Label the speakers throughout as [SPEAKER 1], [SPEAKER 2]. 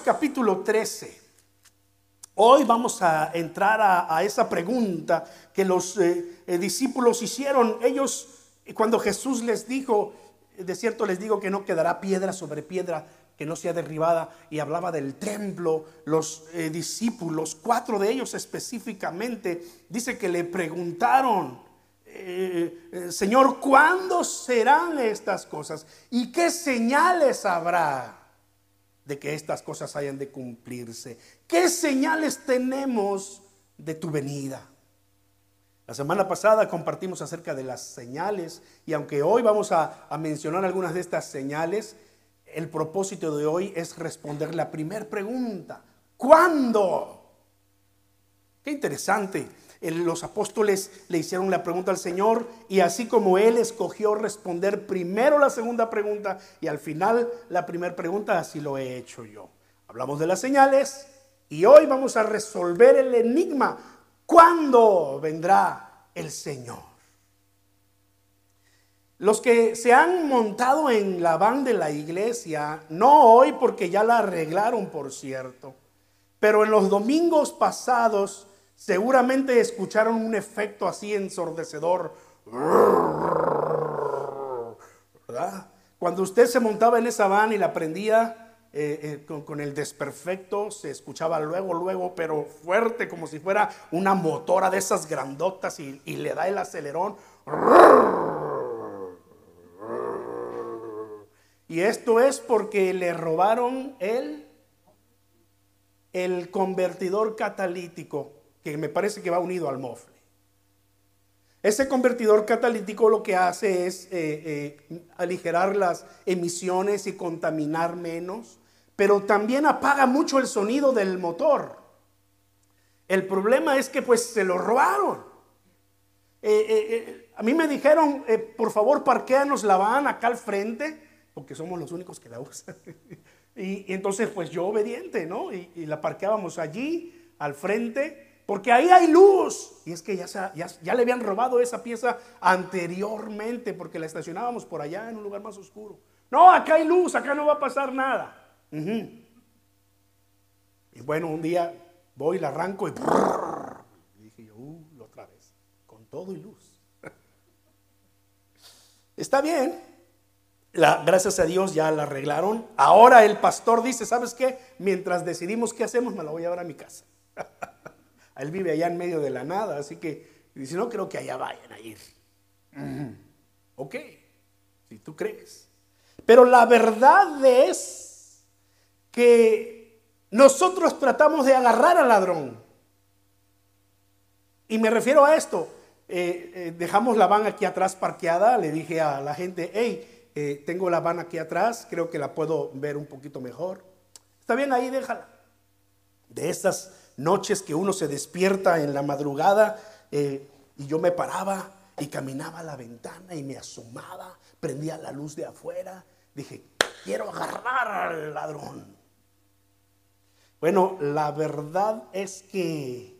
[SPEAKER 1] Capítulo 13. Hoy vamos a entrar a, esa pregunta que los eh, eh, discípulos hicieron. Ellos, cuando Jesús les dijo, de cierto les digo que no quedará piedra sobre piedra que no sea derribada, y hablaba del templo, los eh, discípulos, cuatro de ellos específicamente, dice que le preguntaron, Señor, ¿cuándo serán estas cosas? ¿Y qué señales habrá? De que estas cosas hayan de cumplirse. ¿Qué señales tenemos de tu venida? La semana pasada compartimos acerca de las señales y aunque hoy vamos a, mencionar algunas de estas señales, el propósito de hoy es responder la primera pregunta. ¿Cuándo? Qué interesante los apóstoles le hicieron la pregunta al Señor y así como Él escogió responder primero la segunda pregunta y al final la primera pregunta, así lo he hecho yo. Hablamos de las señales y hoy vamos a resolver el enigma. ¿Cuándo vendrá el Señor? Los que se han montado en la van de la iglesia, no hoy porque ya la arreglaron, por cierto, pero en los domingos pasados, Seguramente escucharon un efecto así ensordecedor. Cuando usted se montaba en esa van y la prendía eh, eh, con, el desperfecto, se escuchaba luego, luego, pero fuerte, como si fuera una motora de esas grandotas y, y le da el acelerón. Y esto es porque le robaron el, el convertidor catalítico que me parece que va unido al mofle. Ese convertidor catalítico lo que hace es eh, eh, aligerar las emisiones y contaminar menos, pero también apaga mucho el sonido del motor. El problema es que pues se lo robaron. Eh, a mí me dijeron, por favor, parquéanos la van acá al frente, porque somos los únicos que la usan. y, entonces pues yo obediente, ¿no? Y, y la parqueábamos allí, al frente porque ahí hay luz. Y es que ya, le habían robado esa pieza anteriormente porque la estacionábamos por allá en un lugar más oscuro. No, acá hay luz, acá no va a pasar nada. Y bueno, un día voy, la arranco y, dije yo, uh, otra vez, con todo y luz. Está bien. Gracias a Dios ya la arreglaron. Ahora el pastor dice, ¿sabes qué? Mientras decidimos qué hacemos, me la voy a llevar a mi casa. Él vive allá en medio de la nada, así que dice, no creo que allá vayan a ir. Ok, si tú crees. Pero la verdad es que nosotros tratamos de agarrar al ladrón. Y me refiero a esto. Eh, eh, dejamos la van aquí atrás parqueada. Le dije a la gente, hey, eh, tengo la van aquí atrás, creo que la puedo ver un poquito mejor. Está bien, ahí déjala. De estas noches que uno se despierta en la madrugada eh, y yo me paraba y caminaba a la ventana y me asomaba, prendía la luz de afuera, dije, quiero agarrar al ladrón. Bueno, la verdad es que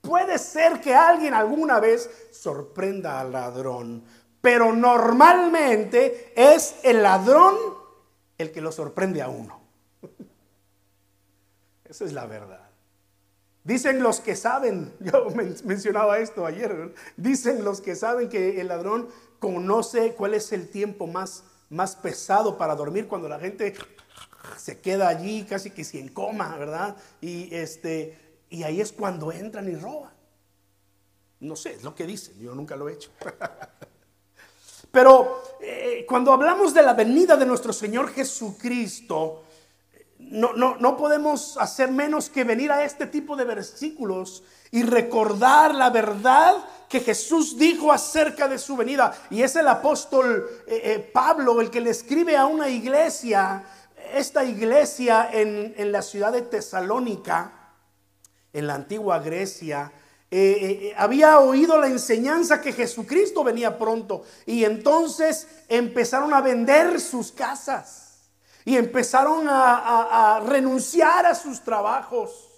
[SPEAKER 1] puede ser que alguien alguna vez sorprenda al ladrón, pero normalmente es el ladrón el que lo sorprende a uno. Esa es la verdad. Dicen los que saben, yo mencionaba esto ayer, dicen los que saben que el ladrón conoce cuál es el tiempo más, más pesado para dormir cuando la gente se queda allí casi que sin coma, ¿verdad? Y, este, y ahí es cuando entran y roban. No sé, es lo que dicen, yo nunca lo he hecho. Pero eh, cuando hablamos de la venida de nuestro Señor Jesucristo, no, no, podemos hacer menos que venir a este tipo de versículos y recordar la verdad que Jesús dijo acerca de su venida. Y es el apóstol eh, eh, Pablo el que le escribe a una iglesia, esta iglesia en, la ciudad de Tesalónica, en la antigua Grecia. Eh, había oído la enseñanza que Jesucristo venía pronto y entonces empezaron a vender sus casas y empezaron a, renunciar a sus trabajos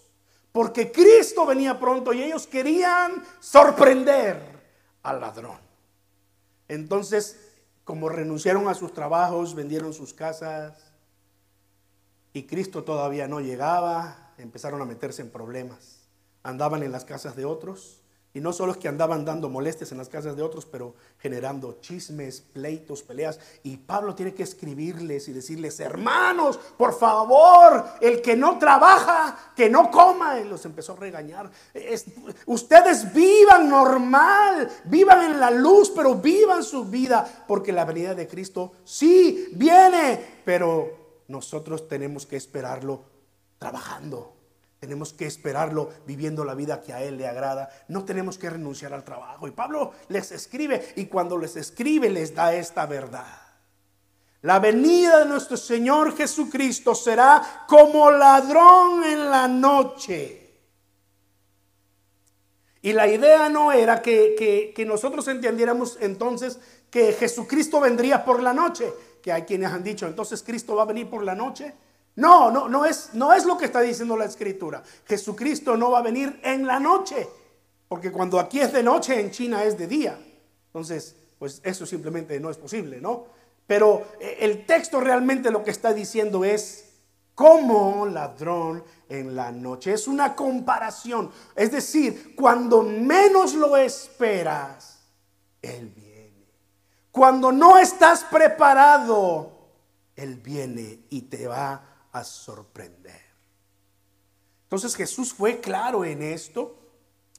[SPEAKER 1] porque Cristo venía pronto y ellos querían sorprender al ladrón. Entonces, como renunciaron a sus trabajos, vendieron sus casas, y Cristo todavía no llegaba, empezaron a meterse en problemas. Andaban en las casas de otros y no solo es que andaban dando molestias en las casas de otros, pero generando chismes, pleitos, peleas. Y Pablo tiene que escribirles y decirles, hermanos, por favor, el que no trabaja, que no coma. Y los empezó a regañar. ustedes vivan normal, vivan en la luz, pero vivan su vida, porque la venida de Cristo sí viene, pero nosotros tenemos que esperarlo trabajando. Tenemos que esperarlo viviendo la vida que a Él le agrada. No tenemos que renunciar al trabajo. Y Pablo les escribe y cuando les escribe les da esta verdad. La venida de nuestro Señor Jesucristo será como ladrón en la noche. Y la idea no era que, que, nosotros entendiéramos entonces que Jesucristo vendría por la noche, que hay quienes han dicho, entonces Cristo va a venir por la noche. No, no, no es, no es lo que está diciendo la escritura. Jesucristo no va a venir en la noche, porque cuando aquí es de noche, en China es de día. Entonces, pues eso simplemente no es posible, ¿no? Pero eh, el texto realmente lo que está diciendo es como ladrón en la noche. Es una comparación. Es decir, cuando menos lo esperas, Él viene. Cuando no estás preparado, Él viene y te va a sorprender. Entonces Jesús fue claro en esto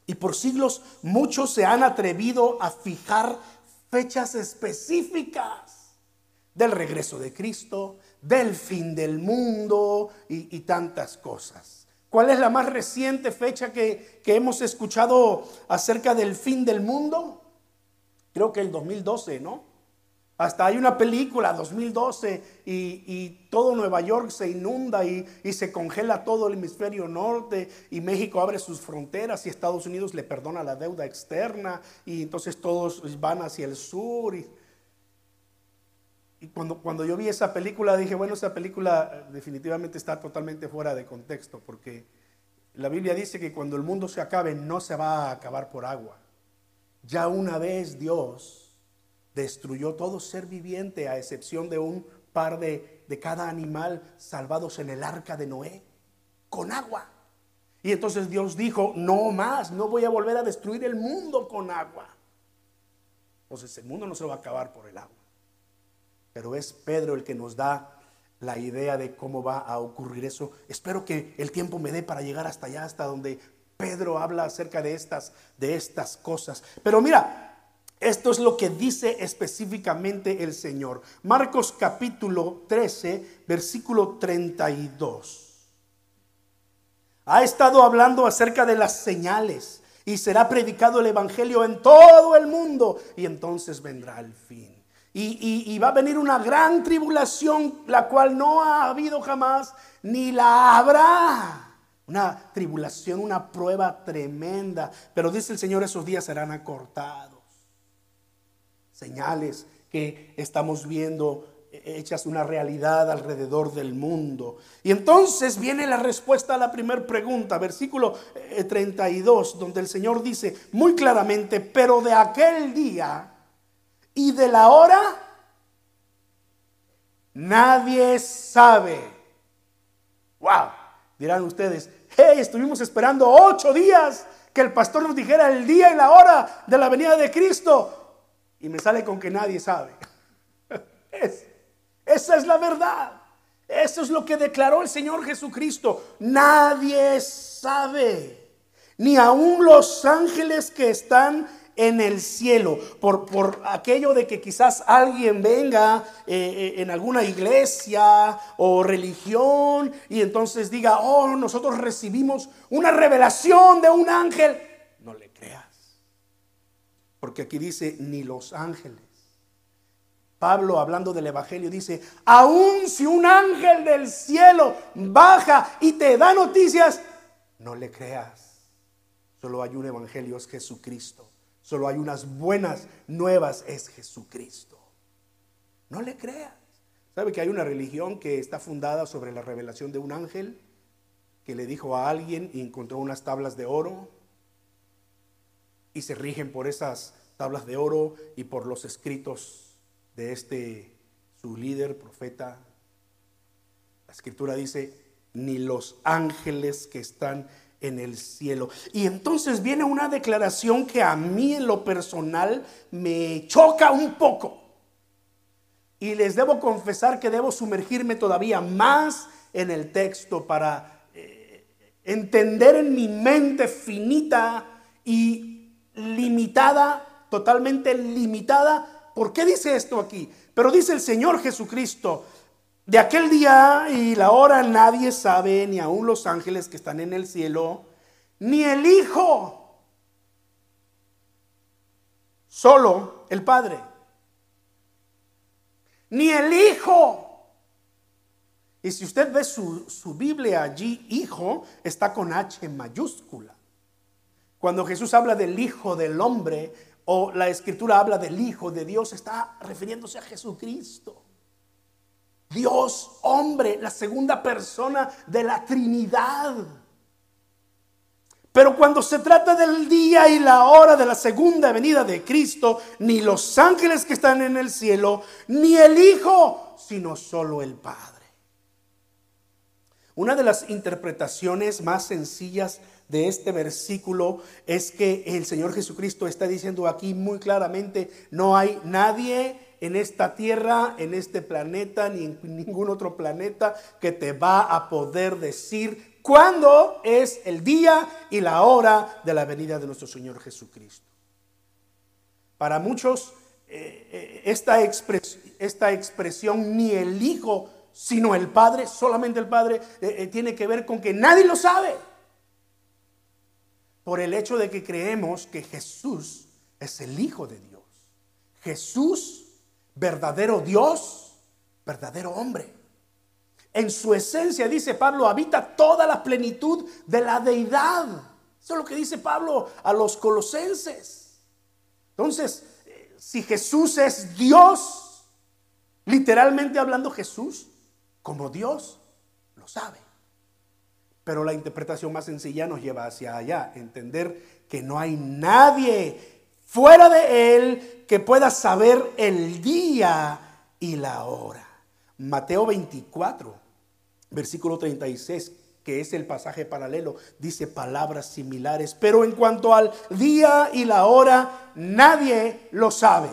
[SPEAKER 1] y por siglos muchos se han atrevido a fijar fechas específicas del regreso de Cristo, del fin del mundo y, tantas cosas. ¿Cuál es la más reciente fecha que, que hemos escuchado acerca del fin del mundo? Creo que el 2012, ¿no? Hasta hay una película, 2012, y, todo Nueva York se inunda y, se congela todo el hemisferio norte y México abre sus fronteras y Estados Unidos le perdona la deuda externa y entonces todos van hacia el sur. Y, cuando, cuando yo vi esa película dije, bueno, esa película definitivamente está totalmente fuera de contexto porque la Biblia dice que cuando el mundo se acabe no se va a acabar por agua. Ya una vez Dios destruyó todo ser viviente a excepción de un par de, de cada animal salvados en el arca de Noé, con agua. Y entonces Dios dijo, no más, no voy a volver a destruir el mundo con agua. Entonces el mundo no se va a acabar por el agua. Pero es Pedro el que nos da la idea de cómo va a ocurrir eso. Espero que el tiempo me dé para llegar hasta allá, hasta donde Pedro habla acerca de estas, de estas cosas. Pero mira, esto es lo que dice específicamente el Señor. Marcos capítulo 13, versículo 32. Ha estado hablando acerca de las señales y será predicado el Evangelio en todo el mundo y entonces vendrá el fin. Y, va a venir una gran tribulación, la cual no ha habido jamás ni la habrá. Una tribulación, una prueba tremenda. Pero dice el Señor, esos días serán acortados señales que estamos viendo hechas una realidad alrededor del mundo. Y entonces viene la respuesta a la primera pregunta, versículo 32, eh, donde el Señor dice muy claramente, pero de aquel día y de la hora, nadie sabe. Wow, dirán ustedes, hey, estuvimos esperando ocho días que el pastor nos dijera el día y la hora de la venida de Cristo y me sale con que nadie sabe. esa es la verdad. Eso es lo que declaró el Señor Jesucristo. Nadie sabe. Ni aun los ángeles que están en el cielo. Por, por aquello de que quizás alguien venga eh, eh, en alguna iglesia o religión y entonces diga, oh, nosotros recibimos una revelación de un ángel. No le creas. Porque aquí dice, ni los ángeles. Pablo, hablando del Evangelio, dice, aun si un ángel del cielo baja y te da noticias, no le creas. Solo hay un Evangelio, es Jesucristo. Solo hay unas buenas nuevas, es Jesucristo. No le creas. ¿Sabe que hay una religión que está fundada sobre la revelación de un ángel que le dijo a alguien y encontró unas tablas de oro? Y se rigen por esas tablas de oro y por los escritos de este, su líder, profeta La escritura dice, ni los ángeles que están en el cielo. Y entonces viene una declaración que a mí en lo personal me choca un poco. Y les debo confesar que debo sumergirme todavía más en el texto para eh, entender en mi mente finita y limitada, totalmente limitada, ¿por qué dice esto aquí? Pero dice el Señor Jesucristo, de aquel día y la hora nadie sabe, ni aun los ángeles que están en el cielo, ni el Hijo, solo el Padre ni el Hijo. Y si usted ve su, Biblia allí, Hijo está con H mayúscula. Cuando Jesús habla del Hijo del Hombre o la Escritura habla del Hijo de Dios, está refiriéndose a Jesucristo. Dios, hombre, la segunda persona de la Trinidad. Pero cuando se trata del día y la hora de la segunda venida de Cristo, ni los ángeles que están en el cielo, ni el Hijo, sino solo el Padre. Una de las interpretaciones más sencillas de este versículo es que el Señor Jesucristo está diciendo aquí muy claramente, no hay nadie en esta tierra, en este planeta, ni en ningún otro planeta que te va a poder decir cuándo es el día y la hora de la venida de nuestro Señor Jesucristo. Para muchos, eh, eh, esta, esta, expresión, ni el Hijo, sino el Padre, solamente el Padre, eh, tiene que ver con que nadie lo sabe. Por el hecho de que creemos que Jesús es el Hijo de Dios. Jesús, verdadero Dios, verdadero hombre. En su esencia, dice Pablo, habita toda la plenitud de la deidad. Eso es lo que dice Pablo a los colosenses. Entonces, eh, si Jesús es Dios, literalmente hablando Jesús, como Dios, lo sabe. Pero la interpretación más sencilla nos lleva hacia allá, entender que no hay nadie fuera de Él que pueda saber el día y la hora. Mateo 24, versículo 36, que es el pasaje paralelo, dice palabras similares, pero en cuanto al día y la hora, nadie lo sabe.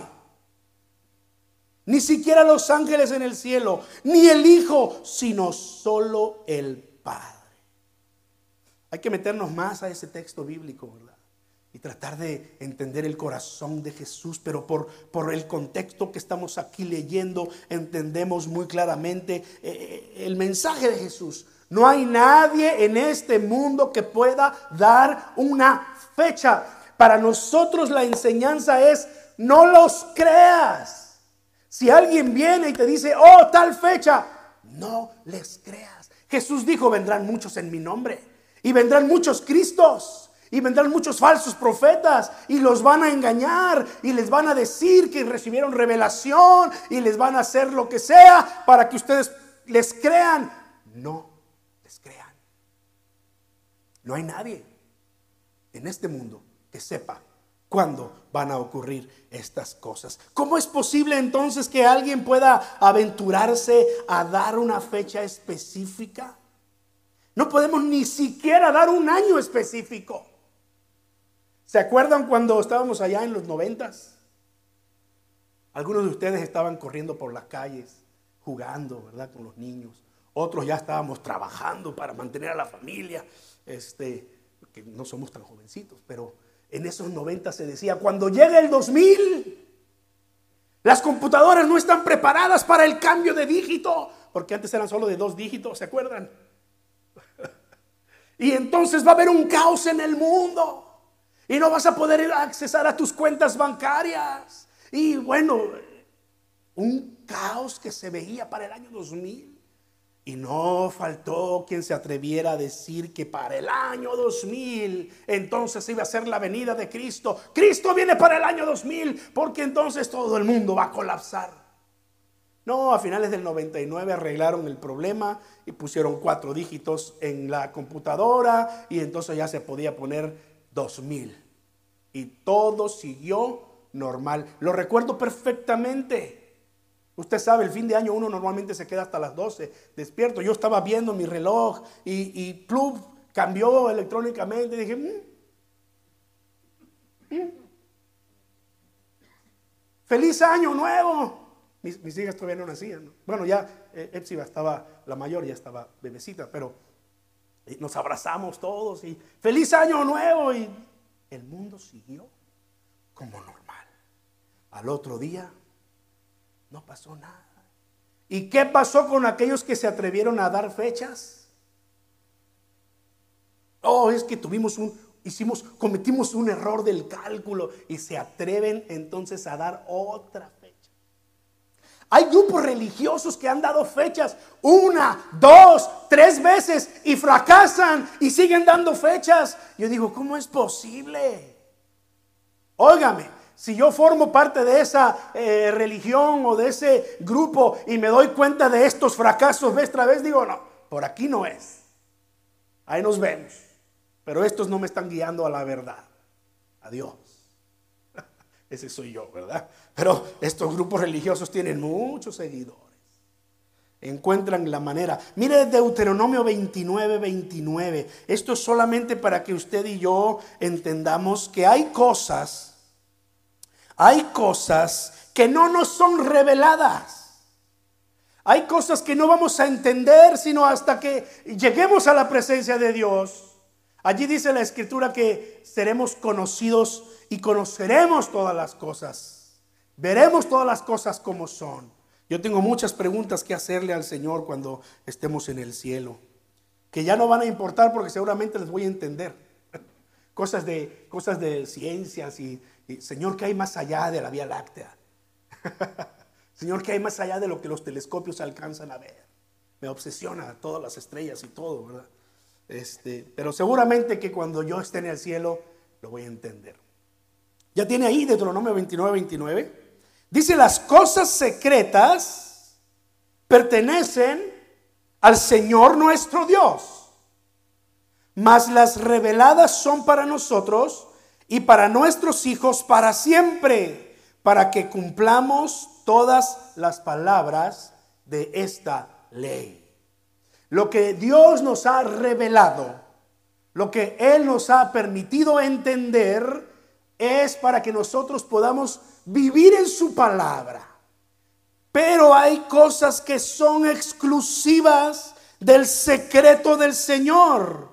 [SPEAKER 1] Ni siquiera los ángeles en el cielo, ni el Hijo, sino solo el Padre. Hay que meternos más a ese texto bíblico, y tratar de entender el corazón de Jesús, pero por, por el contexto que estamos aquí leyendo, entendemos muy claramente eh, eh, el mensaje de Jesús. No hay nadie en este mundo que pueda dar una fecha. Para nosotros la enseñanza es, no los creas. Si alguien viene y te dice, oh, tal fecha, no les creas. Jesús dijo, vendrán muchos en mi nombre y vendrán muchos Cristos. Y vendrán muchos falsos profetas y los van a engañar y les van a decir que recibieron revelación y les van a hacer lo que sea para que ustedes les crean. No les crean. No hay nadie en este mundo que sepa cuándo van a ocurrir estas cosas. ¿Cómo es posible entonces que alguien pueda aventurarse a dar una fecha específica? No podemos ni siquiera dar un año específico. ¿Se acuerdan cuando estábamos allá en los noventas? Algunos de ustedes estaban corriendo por las calles, jugando, ¿verdad? Con los niños. Otros ya estábamos trabajando para mantener a la familia. Este, que no somos tan jovencitos, pero en esos noventas se decía, cuando llegue el 2000, las computadoras no están preparadas para el cambio de dígito, porque antes eran solo de dos dígitos, ¿se acuerdan? Y entonces va a haber un caos en el mundo. Y no vas a poder accesar a tus cuentas bancarias. Y bueno, un caos que se veía para el año 2000. Y no faltó quien se atreviera a decir que para el año 2000 entonces iba a ser la venida de Cristo. Cristo viene para el año 2000 porque entonces todo el mundo va a colapsar. No, a finales del 99 arreglaron el problema y pusieron cuatro dígitos en la computadora y entonces ya se podía poner 2000. Y todo siguió normal. Lo recuerdo perfectamente. Usted sabe, el fin de año uno normalmente se queda hasta las 12 despierto. Yo estaba viendo mi reloj y, y cambió electrónicamente. Dije, mm, mm. feliz año nuevo. Mis, hijas todavía no nacían. Bueno, ya eh, estaba, la mayor ya estaba bebecita, pero eh, nos abrazamos todos y feliz año nuevo. Y el mundo siguió como normal. Al otro día no pasó nada. ¿Y qué pasó con aquellos que se atrevieron a dar fechas? Oh, es que tuvimos un, hicimos, cometimos un error del cálculo y se atreven entonces a dar otra. Hay grupos religiosos que han dado fechas una, dos, tres veces y fracasan y siguen dando fechas. Yo digo, ¿cómo es posible? Óigame, si yo formo parte de esa eh, religión o de ese grupo y me doy cuenta de estos fracasos vez tras vez, digo, no, por aquí no es. Ahí nos vemos. Pero estos no me están guiando a la verdad. Adiós. Ese soy yo, ¿verdad? Pero estos grupos religiosos tienen muchos seguidores. Encuentran la manera. Mire Deuteronomio 29, 29. Esto es solamente para que usted y yo entendamos que hay cosas hay cosas que no nos son reveladas. Hay cosas que no vamos a entender sino hasta que lleguemos a la presencia de Dios. Allí dice la escritura que seremos conocidos y conoceremos todas las cosas. Veremos todas las cosas como son. Yo tengo muchas preguntas que hacerle al Señor cuando estemos en el cielo, que ya no van a importar porque seguramente les voy a entender. Cosas de, cosas de ciencias y Señor, ¿qué hay más allá de la Vía Láctea? Señor, ¿qué hay más allá de lo que los telescopios alcanzan a ver? Me obsesiona todas las estrellas y todo, ¿verdad? Este, pero seguramente que cuando yo esté en el cielo lo voy a entender. Ya tiene ahí Deuteronomio 29, 29. Dice, las cosas secretas pertenecen al Señor nuestro Dios, mas las reveladas son para nosotros y para nuestros hijos para siempre, para que cumplamos todas las palabras de esta ley. Lo que Dios nos ha revelado, lo que Él nos ha permitido entender, es para que nosotros podamos vivir en su palabra. Pero hay cosas que son exclusivas del secreto del Señor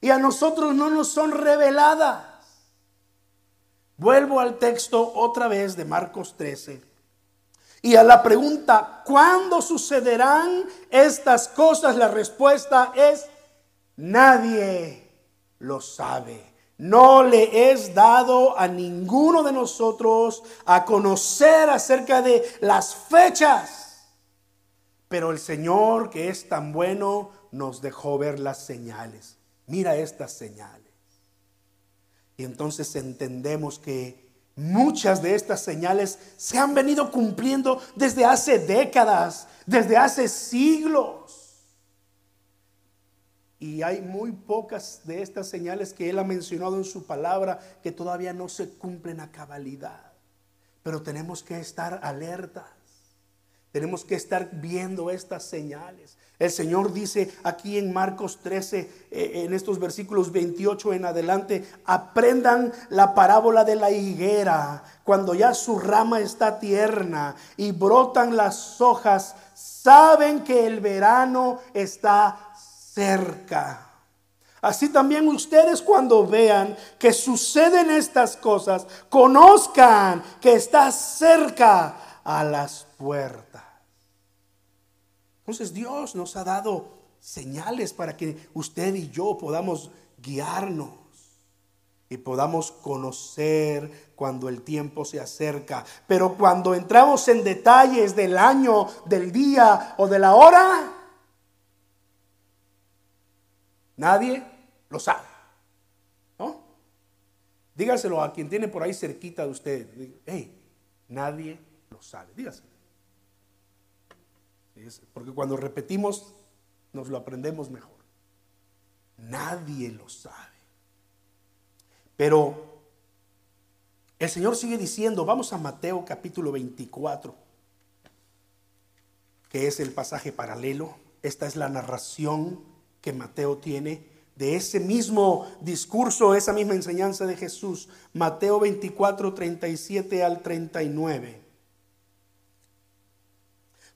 [SPEAKER 1] y a nosotros no nos son reveladas. Vuelvo al texto otra vez de Marcos 13. Y a la pregunta, ¿cuándo sucederán estas cosas? La respuesta es, nadie lo sabe. No le es dado a ninguno de nosotros a conocer acerca de las fechas. Pero el Señor, que es tan bueno, nos dejó ver las señales. Mira estas señales. Y entonces entendemos que muchas de estas señales se han venido cumpliendo desde hace décadas, desde hace siglos. Y hay muy pocas de estas señales que Él ha mencionado en su palabra que todavía no se cumplen a cabalidad. Pero tenemos que estar alertas. Tenemos que estar viendo estas señales. El Señor dice aquí en Marcos 13, eh, en estos versículos 28 en adelante, aprendan la parábola de la higuera. Cuando ya su rama está tierna y brotan las hojas, saben que el verano está cerca. Así también ustedes cuando vean que suceden estas cosas, conozcan que está cerca a las puertas. Entonces Dios nos ha dado señales para que usted y yo podamos guiarnos y podamos conocer cuando el tiempo se acerca. Pero cuando entramos en detalles del año, del día o de la hora, nadie lo sabe. ¿No? Dígaselo a quien tiene por ahí cerquita de usted. Hey, nadie lo sabe. Dígaselo. Porque cuando repetimos, nos lo aprendemos mejor. Nadie lo sabe. Pero el Señor sigue diciendo, vamos a Mateo capítulo 24. que es el pasaje paralelo. Esta es la narración que Mateo tiene de ese mismo discurso, esa misma enseñanza de Jesús. Mateo 24, 37 al 39.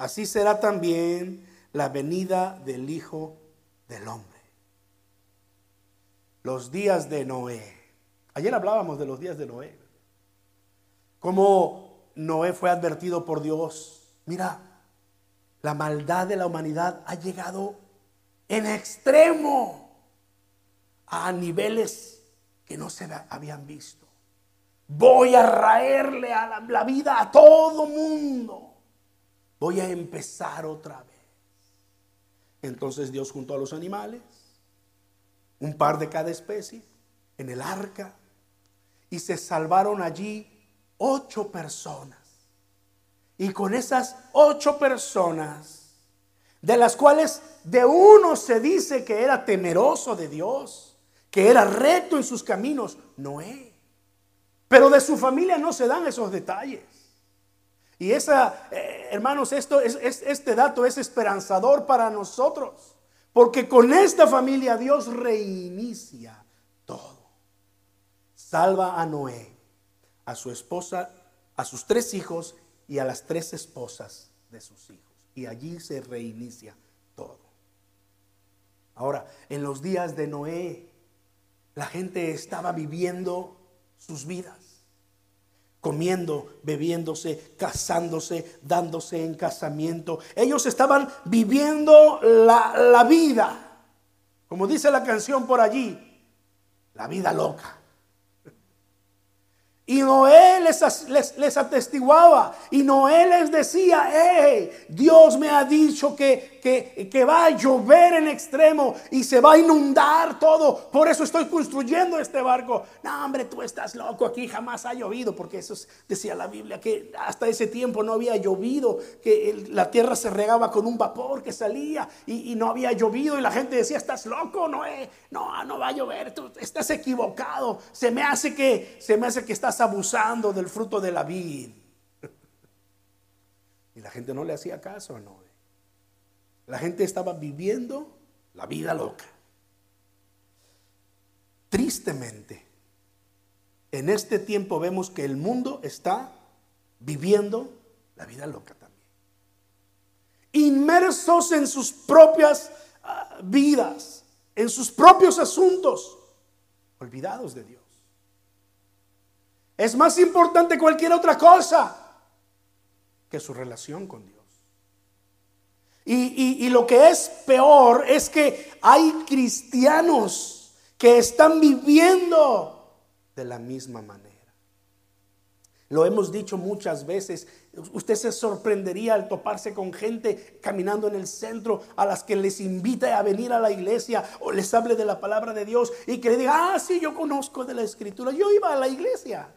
[SPEAKER 1] Así será también la venida del Hijo del Hombre. Los días de Noé. Ayer hablábamos de los días de Noé. Como Noé fue advertido por Dios, mira, la maldad de la humanidad ha llegado en extremo a niveles que no se habían visto. Voy a raerle a la, la vida a todo mundo. Voy a empezar otra vez. Entonces Dios juntó a los animales, un par de cada especie, en el arca, y se salvaron allí ocho personas. Y con esas ocho personas, de las cuales de uno se dice que era temeroso de Dios, que era recto en sus caminos, Noé. Pero de su familia no se dan esos detalles. Y esa, eh, hermanos, esto es, este dato es esperanzador para nosotros. Porque con esta familia Dios reinicia todo. Salva a Noé a su esposa, a sus tres hijos y a las tres esposas de sus hijos. Y allí se reinicia todo. Ahora, en los días de Noé, la gente estaba viviendo sus vidas, comiendo, bebiéndose, casándose, dándose en casamiento. Ellos estaban viviendo la, la vida, como dice la canción por allí, la vida loca. Y Noé les, les, atestiguaba. Y Noé les decía, hey, Dios me ha dicho que, que, va a llover en extremo y se va a inundar todo. Por eso estoy construyendo este barco. No, hombre, tú estás loco. Aquí jamás ha llovido. Porque eso decía la Biblia, que hasta ese tiempo no había llovido. Que la tierra se regaba con un vapor que salía y, no había llovido. Y la gente decía, estás loco, Noé. No, no va a llover. Tú estás equivocado. Se me hace que, se me hace que estás abusando del fruto de la vid. Y la gente no le hacía caso a Noé. La gente estaba viviendo la vida loca. Tristemente, en este tiempo vemos que el mundo está viviendo la vida loca también. Inmersos en sus propias ah, vidas, en sus propios asuntos, olvidados de Dios. Es más importante cualquier otra cosa que su relación con Dios. Y, lo que es peor es que hay cristianos que están viviendo de la misma manera. Lo hemos dicho muchas veces. Usted se sorprendería al toparse con gente caminando en el centro a las que les invita a venir a la iglesia o les hable de la palabra de Dios y que le diga, ah, sí, yo conozco de la escritura. Yo iba a la iglesia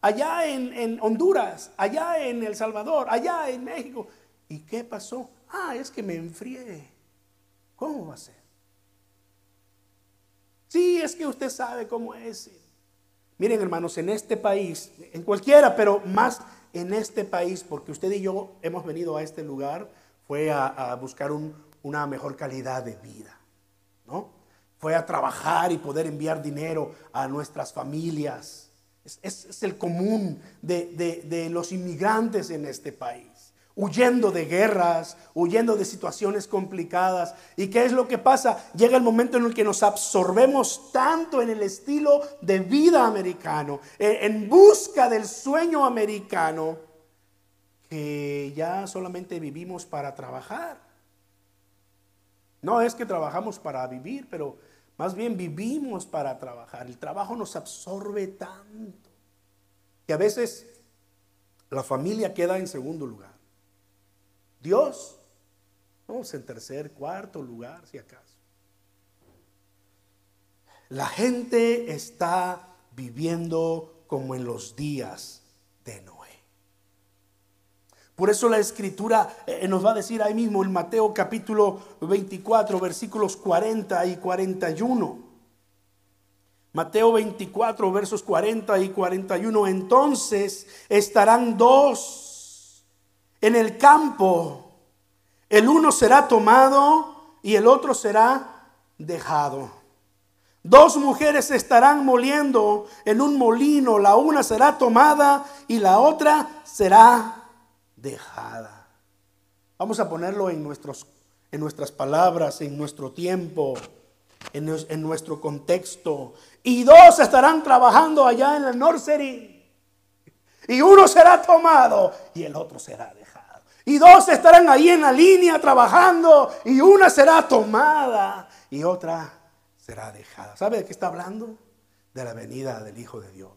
[SPEAKER 1] allá en, Honduras, allá en El Salvador, allá en México. ¿Y qué pasó? Ah, es que me enfrié. ¿Cómo va a ser? Sí, es que usted sabe cómo es. Miren, hermanos, en este país, en cualquiera, pero más en este país, porque usted y yo hemos venido a este lugar, fue a, buscar una mejor calidad de vida, ¿no? Fue a trabajar y poder enviar dinero a nuestras familias es, el común de, los inmigrantes en este país huyendo de guerras, huyendo de situaciones complicadas. ¿Y qué es lo que pasa? Llega el momento en el que nos absorbemos tanto en el estilo de vida americano, en busca del sueño americano, que ya solamente vivimos para trabajar. No es que trabajamos para vivir, pero más bien vivimos para trabajar. El trabajo nos absorbe tanto que a veces la familia queda en segundo lugar. Dios Vamos en tercer, cuarto lugar, si acaso. La gente está viviendo como en los días de Noé. Por eso la escritura eh, nos va a decir ahí mismo en Mateo capítulo 24, versículos 40 y 41. Mateo 24, versos 40 y 41. Entonces estarán dos en el campo. El uno será tomado y el otro será dejado. Dos mujeres estarán moliendo en un molino. La una será tomada y la otra será dejada. Vamos a ponerlo en, nuestros, en nuestras palabras, en nuestro tiempo, en, en nuestro contexto. Y dos estarán trabajando allá en la nursery. Y uno será tomado y el otro será dejado. Y dos estarán ahí en la línea trabajando y una será tomada y otra será dejada. ¿Sabe de qué está hablando? De la venida del Hijo de Dios.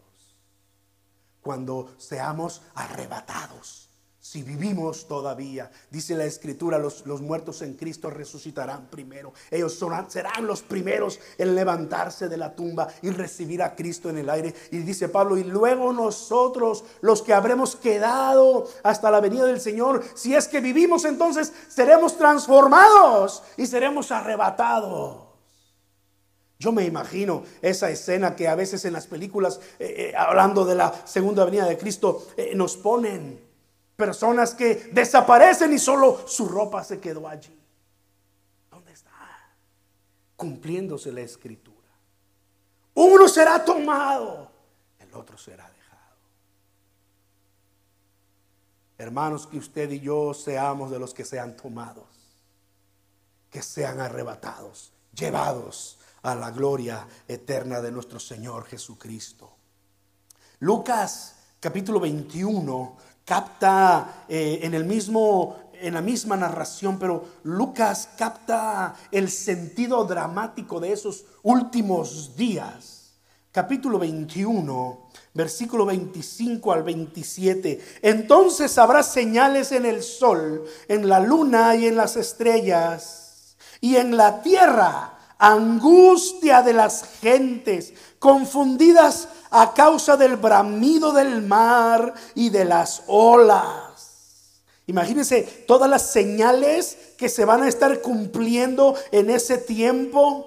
[SPEAKER 1] Cuando seamos arrebatados si vivimos todavía, dice la escritura, los, los muertos en Cristo resucitarán primero. Ellos serán los primeros en levantarse de la tumba y recibir a Cristo en el aire. Y dice Pablo, y luego nosotros, los que habremos quedado hasta la venida del Señor, si es que vivimos entonces, seremos transformados y seremos arrebatados. Yo me imagino esa escena que a veces en las películas, eh, eh, hablando de la segunda venida de Cristo, eh, nos ponen Personas que desaparecen y solo su ropa se quedó allí. ¿Dónde está? Cumpliéndose la escritura. Uno será tomado, el otro será dejado. Hermanos, que usted y yo seamos de los que sean tomados, que sean arrebatados, llevados a la gloria eterna de nuestro Señor Jesucristo. Lucas capítulo 21 capta eh, en el mismo en la misma narración, pero Lucas capta el sentido dramático de esos últimos días. Capítulo 21, versículo 25 al 27. Entonces habrá señales en el sol, en la luna y en las estrellas, y en la tierra angustia de las gentes, confundidas a causa del bramido del mar y de las olas. Imagínense todas las señales que se van a estar cumpliendo en ese tiempo.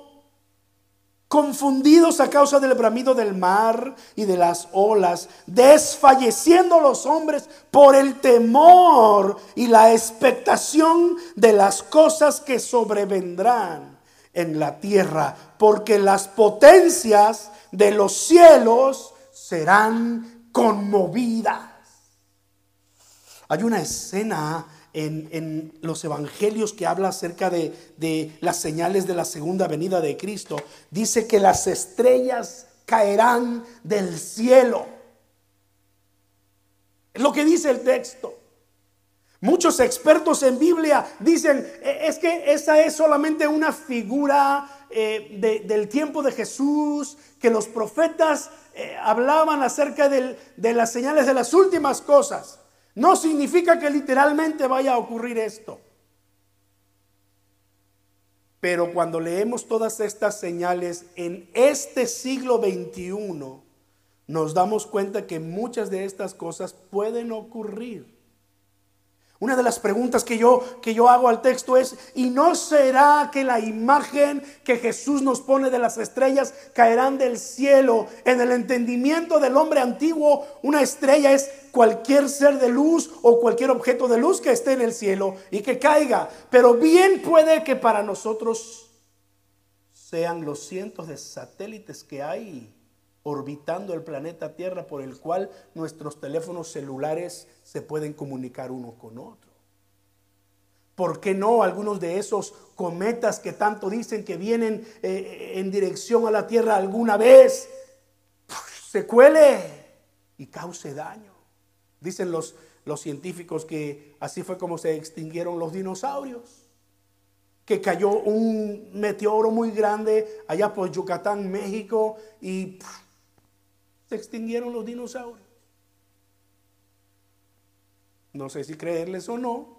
[SPEAKER 1] Confundidos a causa del bramido del mar y de las olas, desfalleciendo los hombres por el temor y la expectación de las cosas que sobrevendrán en la tierra, porque las potencias de los cielos serán conmovidas. Hay una escena en, los evangelios que habla acerca de, de las señales de la segunda venida de Cristo. Dice que las estrellas caerán del cielo. Es lo que dice el texto. Muchos expertos en Biblia dicen, e, es que esa es solamente una figura eh, del tiempo de Jesús, que los profetas eh, hablaban acerca de las señales de las últimas cosas. No significa que literalmente vaya a ocurrir esto. Pero cuando leemos todas estas señales en este siglo XXI, nos damos cuenta que muchas de estas cosas pueden ocurrir. Una de las preguntas que yo, que yo hago al texto es, ¿y no será que la imagen que Jesús nos pone de las estrellas caerán del cielo? En el entendimiento del hombre antiguo, una estrella es cualquier ser de luz o cualquier objeto de luz que esté en el cielo y que caiga. Pero bien puede que para nosotros sean los cientos de satélites que hay orbitando el planeta Tierra por el cual nuestros teléfonos celulares se pueden comunicar uno con otro. ¿Por qué no algunos de esos cometas que tanto dicen que vienen eh, en dirección a la Tierra alguna vez se cuele y cause daño? Dicen los, los científicos que así fue como se extinguieron los dinosaurios que cayó un meteoro muy grande allá por Yucatán, México, y se extinguieron los dinosaurios. No sé si creerles o no,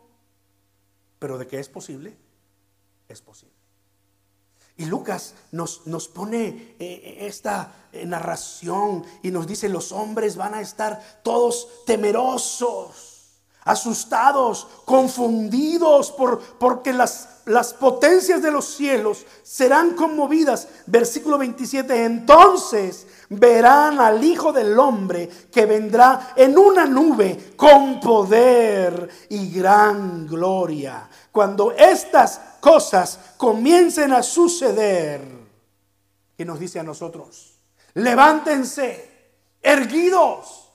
[SPEAKER 1] pero de que es posible, es posible. Y Lucas nos, nos pone eh, esta eh, narración y nos dice, los hombres van a estar todos temerosos, asustados, confundidos por, porque las, las potencias de los cielos serán conmovidas. Versículo 27, entonces verán al Hijo del Hombre que vendrá en una nube con poder y gran gloria. Cuando estas cosas comiencen a suceder, ¿qué nos dice a nosotros? Levántense, erguidos,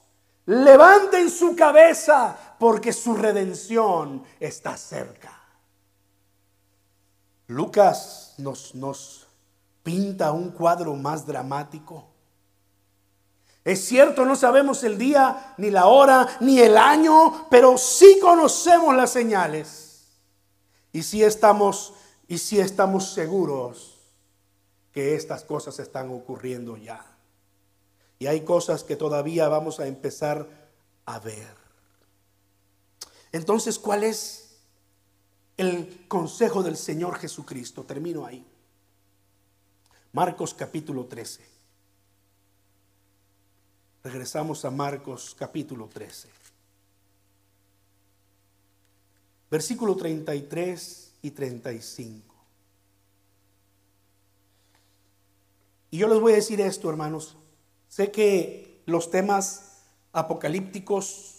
[SPEAKER 1] levanten su cabeza porque su redención está cerca. Lucas nos, nos pinta un cuadro más dramático. Es cierto, no sabemos el día, ni la hora, ni el año, pero sí conocemos las señales. Y si estamos y si estamos seguros que estas cosas están ocurriendo ya. Y hay cosas que todavía vamos a empezar a ver. Entonces, ¿cuál es el consejo del Señor Jesucristo? Termino ahí. Marcos capítulo 13. Regresamos a Marcos capítulo 13. versículo 33 y 35. Y yo les voy a decir esto, hermanos. Sé que los temas apocalípticos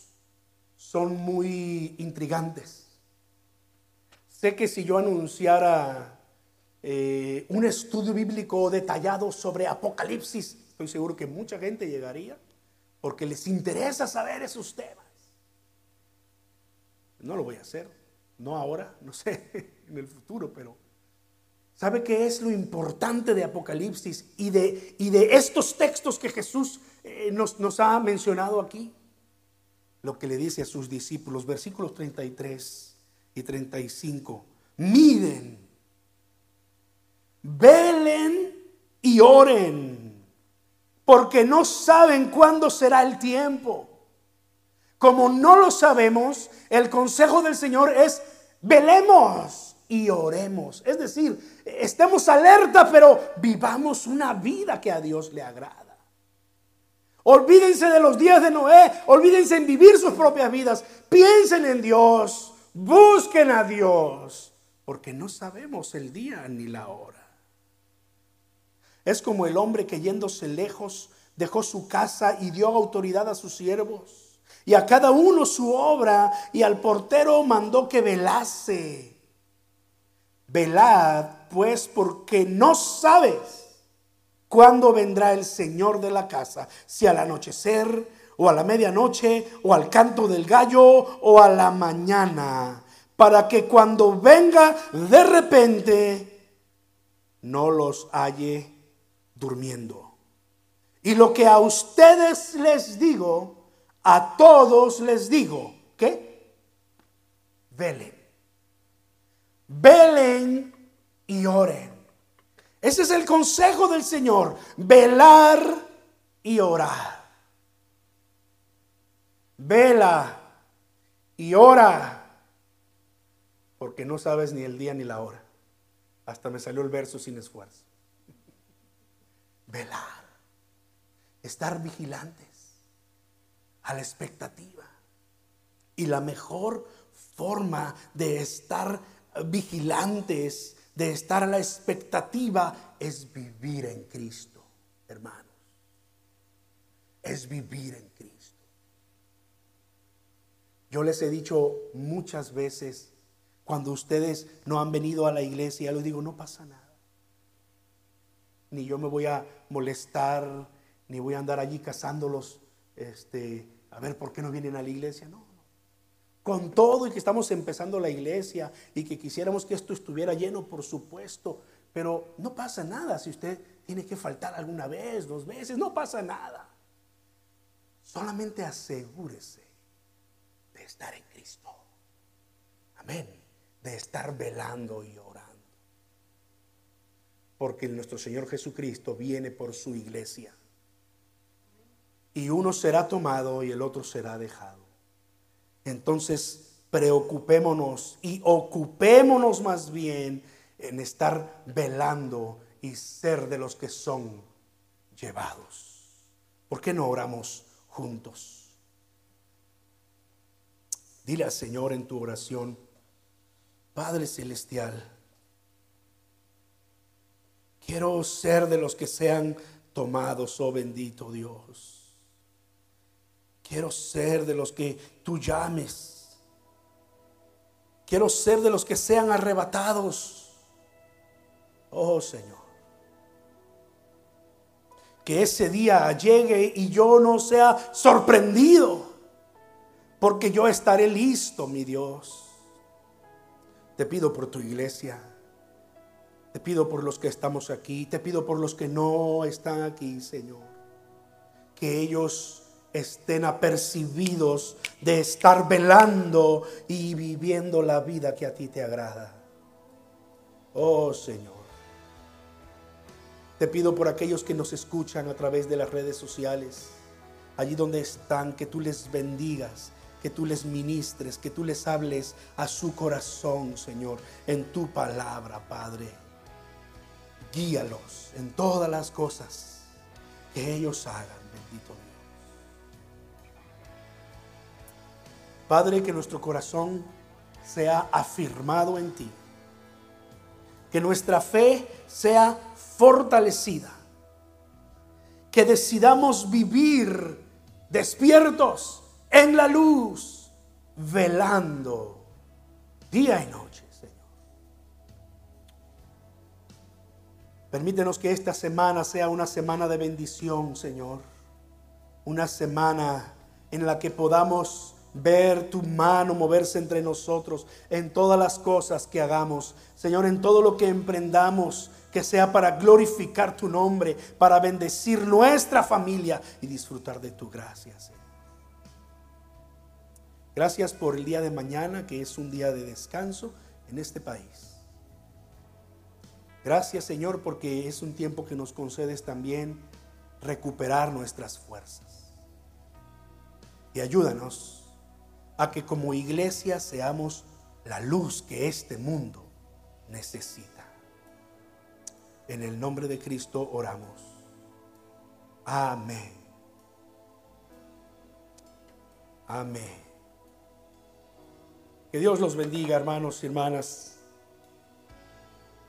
[SPEAKER 1] son muy intrigantes. Sé que si yo anunciara eh, un estudio bíblico detallado sobre Apocalipsis, estoy seguro que mucha gente llegaría porque les interesa saber esos temas. No lo voy a hacer. No ahora, no sé, en el futuro, pero ¿sabe qué es lo importante de Apocalipsis y de, y de estos textos que Jesús eh, nos, nos ha mencionado aquí? Lo que le dice a sus discípulos, versículos 33 y 35. Miren, velen y oren, porque no saben cuándo será el tiempo. Como no lo sabemos, el consejo del Señor es velemos y oremos. Es decir, estemos alerta, pero vivamos una vida que a Dios le agrada. Olvídense de los días de Noé, olvídense en vivir sus propias vidas. Piensen en Dios, busquen a Dios, porque no sabemos el día ni la hora. Es como el hombre que yéndose lejos dejó su casa y dio autoridad a sus siervos y a cada uno su obra, y al portero mandó que velase. Velad, pues, porque no sabes cuándo vendrá el Señor de la casa, si al anochecer, o a la medianoche, o al canto del gallo, o a la mañana, para que cuando venga de repente, no los halle durmiendo. Y lo que a ustedes les digo, a todos les digo, ¿qué? Velen. Velen y oren. Ese es el consejo del Señor, velar y orar. Vela y ora, porque no sabes ni el día ni la hora. Hasta me salió el verso sin esfuerzo. Velar, estar vigilante a la expectativa. Y la mejor forma de estar vigilantes, de estar a la expectativa, es vivir en Cristo, hermanos. Es vivir en Cristo. Yo les he dicho muchas veces, cuando ustedes no han venido a la iglesia, les digo, no pasa nada. Ni yo me voy a molestar, ni voy a andar allí cazándolos este, a ver por qué no vienen a la iglesia. No, Con todo y que estamos empezando la iglesia y que quisiéramos que esto estuviera lleno, por supuesto, pero no pasa nada si usted tiene que faltar alguna vez, dos veces, no pasa nada. Solamente asegúrese de estar en Cristo. Amén. De estar velando y orando. Porque nuestro Señor Jesucristo viene por su iglesia y uno será tomado y el otro será dejado. Entonces preocupémonos y ocupémonos más bien en estar velando y ser de los que son llevados. ¿Por qué no oramos juntos? Dile al Señor en tu oración, Padre Celestial, quiero ser de los que sean tomados, oh bendito Dios. Quiero ser de los que tú llames. Quiero ser de los que sean arrebatados. Oh Señor. Que ese día llegue y yo no sea sorprendido. Porque yo estaré listo, mi Dios. Te pido por tu iglesia. Te pido por los que estamos aquí. Te pido por los que no están aquí, Señor. Que ellos estén apercibidos de estar velando y viviendo la vida que a ti te agrada. Oh Señor. Te pido por aquellos que nos escuchan a través de las redes sociales, allí donde están, que tú les bendigas, que tú les ministres, que tú les hables a su corazón, Señor, en tu palabra, Padre. Guíalos en todas las cosas que ellos hagan, bendito Dios. Padre, que nuestro corazón sea afirmado en ti. Que nuestra fe sea fortalecida. Que decidamos vivir despiertos en la luz, velando día y noche, Señor. Permítenos que esta semana sea una semana de bendición, Señor. Una semana en la que podamos ver tu mano moverse entre nosotros en todas las cosas que hagamos. Señor, en todo lo que emprendamos, que sea para glorificar tu nombre, para bendecir nuestra familia y disfrutar de tu gracia. Gracias por el día de mañana, que es un día de descanso en este país. Gracias, Señor, porque es un tiempo que nos concedes también recuperar nuestras fuerzas. Y ayúdanos a que como iglesia seamos la luz que este mundo necesita. En el nombre de Cristo oramos. Amén. Amén. Que Dios los bendiga, hermanos y hermanas.